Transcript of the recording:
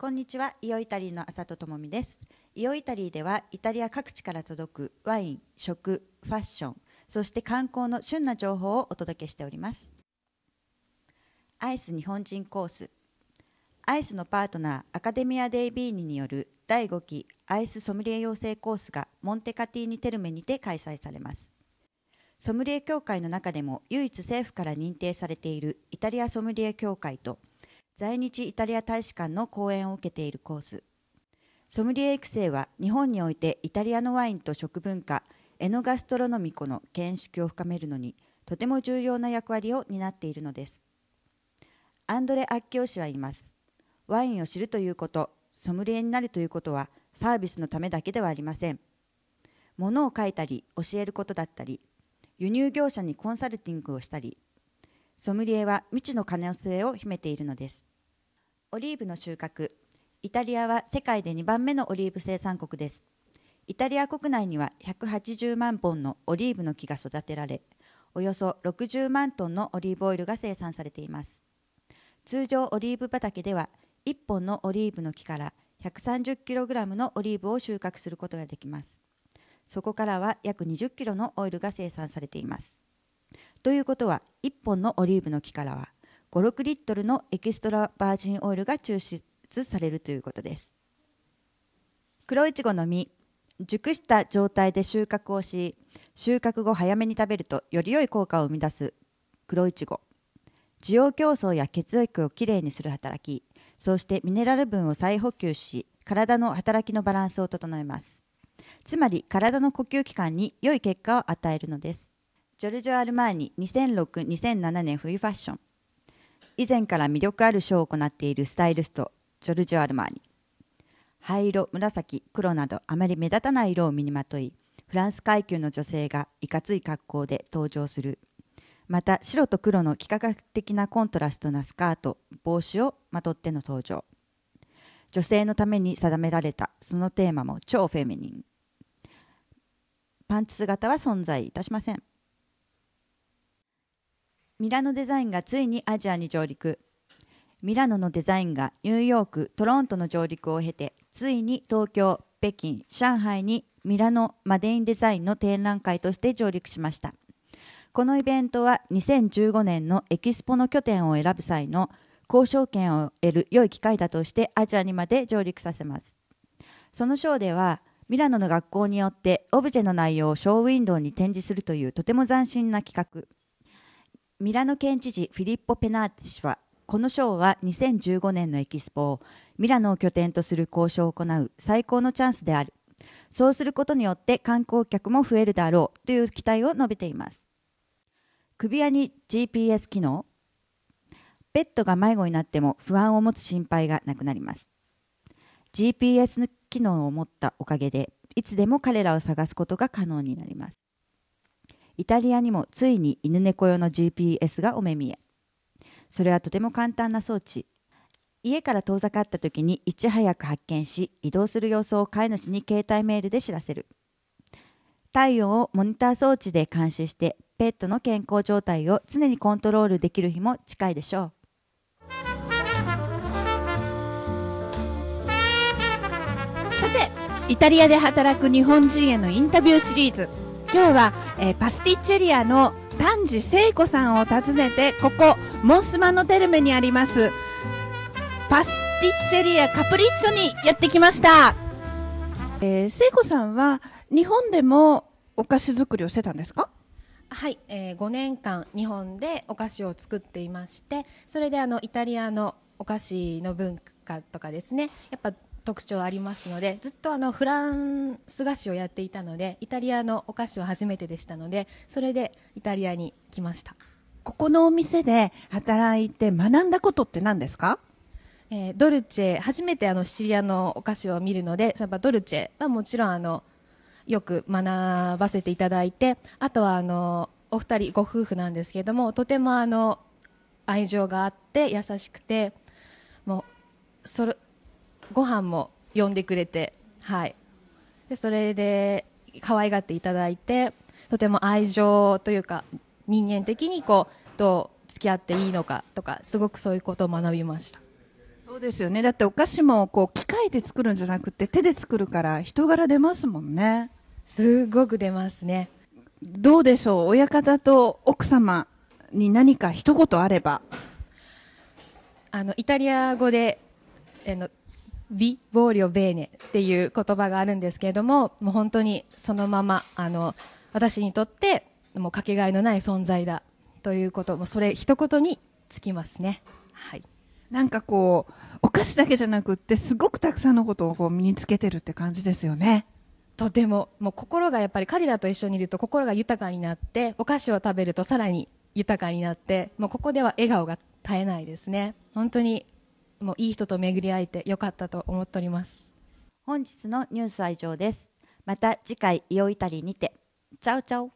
こんにちは、イオイタリーの浅戸智美です。イオイタリーではイタリア各地から届くワイン、食、ファッション、そして観光の旬な情報をお届けしております。アイス日本人コース。アイスのパートナーアカデミア・デイ・ビーニによる第5期アイスソムリエ養成コースがモンテカティーニ・テルメにて開催されます。ソムリエ協会の中でも唯一政府から認定されているイタリアソムリエ協会と在日イタリア大使館の講演を受けているコース。ソムリエ育成は日本においてイタリアのワインと食文化エノガストロノミコの見識を深めるのにとても重要な役割を担っているのです。アンドレ・アッキオ氏は言います。ワインを知るということソムリエになるということはサービスのためだけではありません。物を書いたり教えることだったり輸入業者にコンサルティングをしたりソムリエは未知の可能性を秘めているのです。オリーブの収穫。イタリアは世界で2番目のオリーブ生産国です。イタリア国内には180万本のオリーブの木が育てられおよそ60万トンのオリーブオイルが生産されています。通常オリーブ畑では1本のオリーブの木から 130kg のオリーブを収穫することができます。そこからは約20キロのオイルが生産されています。ということは1本のオリーブの木からは56リットルのエキストラバージンオイルが抽出されるということです。黒いちごの実熟した状態で収穫をし収穫後早めに食べるとより良い効果を生み出す黒いちご。需要競争や血液をきれいにする働きそしてミネラル分を再補給し体の働きのバランスを整えます。つまり体の呼吸器官に良い結果を与えるのです。ジョルジョ・アルマーニ2006-2007年冬ファッション。以前から魅力あるショーを行っているスタイリストジョルジョ・アルマーニ灰色紫黒などあまり目立たない色を身にまといフランス階級の女性がいかつい格好で登場する。また白と黒の幾何学的なコントラストなスカート帽子をまとっての登場。女性のために定められたそのテーマも超フェミニン。パンツ姿は存在いたしません。ミラノデザインがついにアジアに上陸。ミラノのデザインがニューヨークトロントの上陸を経てついに東京北京上海にミラノマデインデザインの展覧会として上陸しました。このイベントは2015年のエキスポの拠点を選ぶ際の交渉権を得る良い機会だとしてアジアにまで上陸させます。そのショーではミラノの学校によってオブジェの内容をショーウィンドウに展示するというとても斬新な企画。ミラノ県知事フィリッポ・ペナーテ氏はこのショーは2015年のエキスポをミラノを拠点とする交渉を行う最高のチャンスである。そうすることによって観光客も増えるだろうという期待を述べています。首輪に GPS 機能。ペットが迷子になっても不安を持つ心配がなくなります。GPS 機能を持ったおかげでいつでも彼らを探すことが可能になります。イタリアにもついに犬猫用の GPS がお目見え。それはとても簡単な装置。家から遠ざかった時にいち早く発見し移動する様子を飼い主に携帯メールで知らせる。体温をモニター装置で監視してペットの健康状態を常にコントロールできる日も近いでしょう。さてイタリアで働く日本人へのインタビューシリーズ。今日は、えーパスティッチェリアの丹治聖子さんを訪ねてここモンスマノテルメにありますパスティッチェリアカプリッチョにやってきました、えー、聖子さんは日本でもお菓子作りをしてたんですか？はい、えー、5年間日本でお菓子を作っていましてそれであのイタリアのお菓子の文化とかですねやっぱ特徴ありますのでずっとあのフランス菓子をやっていたのでイタリアのお菓子は初めてでしたのでそれでイタリアに来ました、ここのお店で働いて学んだことって何ですか？えードルチェ初めてあのシチリアのお菓子を見るのでやっぱドルチェはもちろんあのよく学ばせていただいてあとはあのお二人ご夫婦なんですけれどもとてもあの愛情があって優しくてもうそれご飯も呼んでくれてはいでそれで可愛がっていただいてとても愛情というか人間的にこうどう付き合っていいのかとかすごくそういうことを学びましたそうですよね。だってお菓子もこう機械で作るんじゃなくて手で作るから人柄出ますもんね。すごく出ますね。どうでしょう？親方と奥様に何か一言あれば。あのイタリア語であのビボーリオベーネっていう言葉があるんですけれども、もう本当にそのままあの私にとってもうかけがえのない存在だということもそれ一言につきますね。はい。なんかこう、お菓子だけじゃなくって、すごくたくさんのことをこう身につけてるって感じですよね。とてももう心がやっぱり彼らと一緒にいると心が豊かになってお菓子を食べるとさらに豊かになってもうここでは笑顔が絶えないですね本当にもういい人と巡り会えてよかったと思っております。本日のニュースは以上です。また次回イオイタリーにて。チャウチャウ